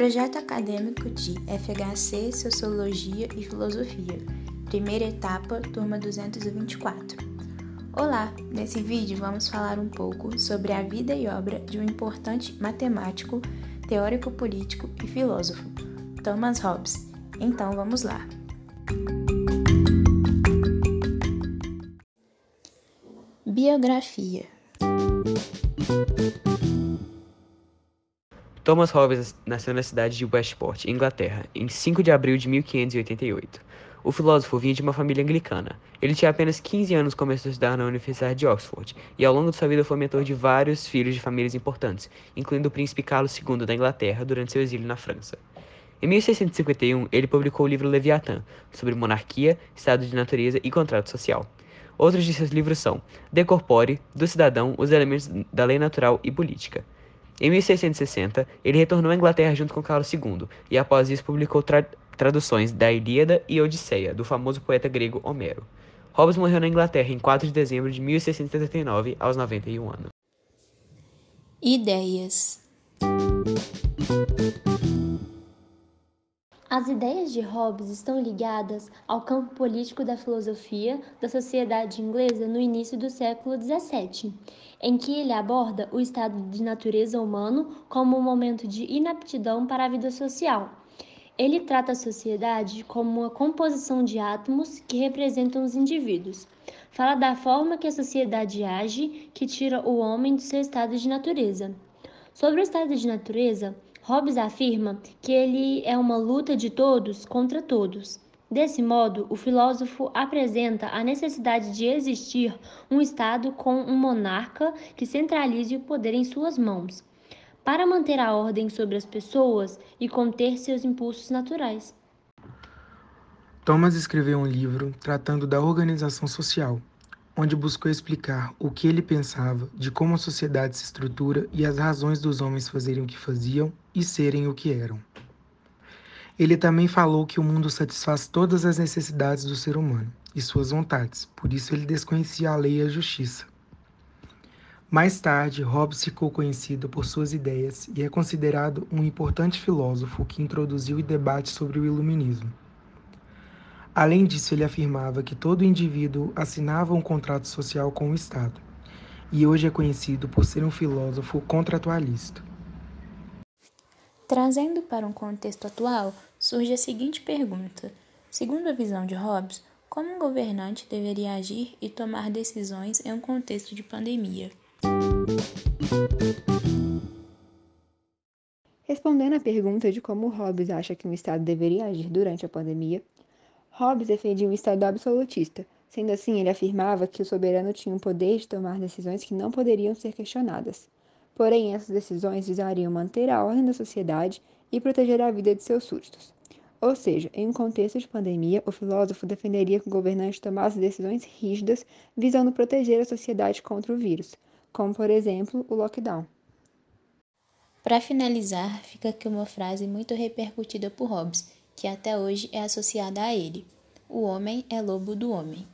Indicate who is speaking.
Speaker 1: Projeto acadêmico de FHC Sociologia e Filosofia, primeira etapa, turma 224. Olá, nesse vídeo vamos falar um pouco sobre a vida e obra de um importante matemático, teórico político e filósofo, Thomas Hobbes. Então vamos lá. Biografia
Speaker 2: Thomas Hobbes nasceu na cidade de Westport, Inglaterra, em 5 de abril de 1588. O filósofo vinha de uma família anglicana. Ele tinha apenas 15 anos quando começou a estudar na Universidade de Oxford, e ao longo de sua vida foi mentor de vários filhos de famílias importantes, incluindo o príncipe Carlos II da Inglaterra durante seu exílio na França. Em 1651, ele publicou o livro Leviatã, sobre monarquia, estado de natureza e contrato social. Outros de seus livros são De Corpore, do Cidadão, os elementos da lei natural e política. Em 1660, ele retornou à Inglaterra junto com Carlos II, e após isso publicou tra traduções da Ilíada e Odisseia, do famoso poeta grego Homero. Hobbes morreu na Inglaterra em 4 de dezembro de 1679, aos 91 anos.
Speaker 1: Ideias
Speaker 3: As ideias de Hobbes estão ligadas ao campo político da filosofia da sociedade inglesa no início do século XVII, em que ele aborda o estado de natureza humano como um momento de inaptidão para a vida social. Ele trata a sociedade como uma composição de átomos que representam os indivíduos. Fala da forma que a sociedade age, que tira o homem do seu estado de natureza. Sobre o estado de natureza, Hobbes afirma que ele é uma luta de todos contra todos. Desse modo, o filósofo apresenta a necessidade de existir um Estado com um monarca que centralize o poder em suas mãos, para manter a ordem sobre as pessoas e conter seus impulsos naturais.
Speaker 4: Thomas escreveu um livro tratando da organização social, onde buscou explicar o que ele pensava de como a sociedade se estrutura e as razões dos homens fazerem o que faziam e serem o que eram. Ele também falou que o mundo satisfaz todas as necessidades do ser humano e suas vontades, por isso ele desconhecia a lei e a justiça. Mais tarde, Hobbes ficou conhecido por suas ideias e é considerado um importante filósofo que introduziu o debate sobre o iluminismo. Além disso, ele afirmava que todo indivíduo assinava um contrato social com o Estado, e hoje é conhecido por ser um filósofo contratualista.
Speaker 1: Trazendo para um contexto atual, surge a seguinte pergunta: segundo a visão de Hobbes, como um governante deveria agir e tomar decisões em um contexto de pandemia?
Speaker 5: Respondendo à pergunta de como Hobbes acha que um Estado deveria agir durante a pandemia, Hobbes defendia um Estado absolutista. Sendo assim, ele afirmava que o soberano tinha o poder de tomar decisões que não poderiam ser questionadas. Porém, essas decisões visariam manter a ordem da sociedade e proteger a vida de seus súditos. Ou seja, em um contexto de pandemia, o filósofo defenderia que o governante tomasse decisões rígidas visando proteger a sociedade contra o vírus, como, por exemplo, o lockdown.
Speaker 1: Para finalizar, fica aqui uma frase muito repercutida por Hobbes, que até hoje é associada a ele: O homem é lobo do homem.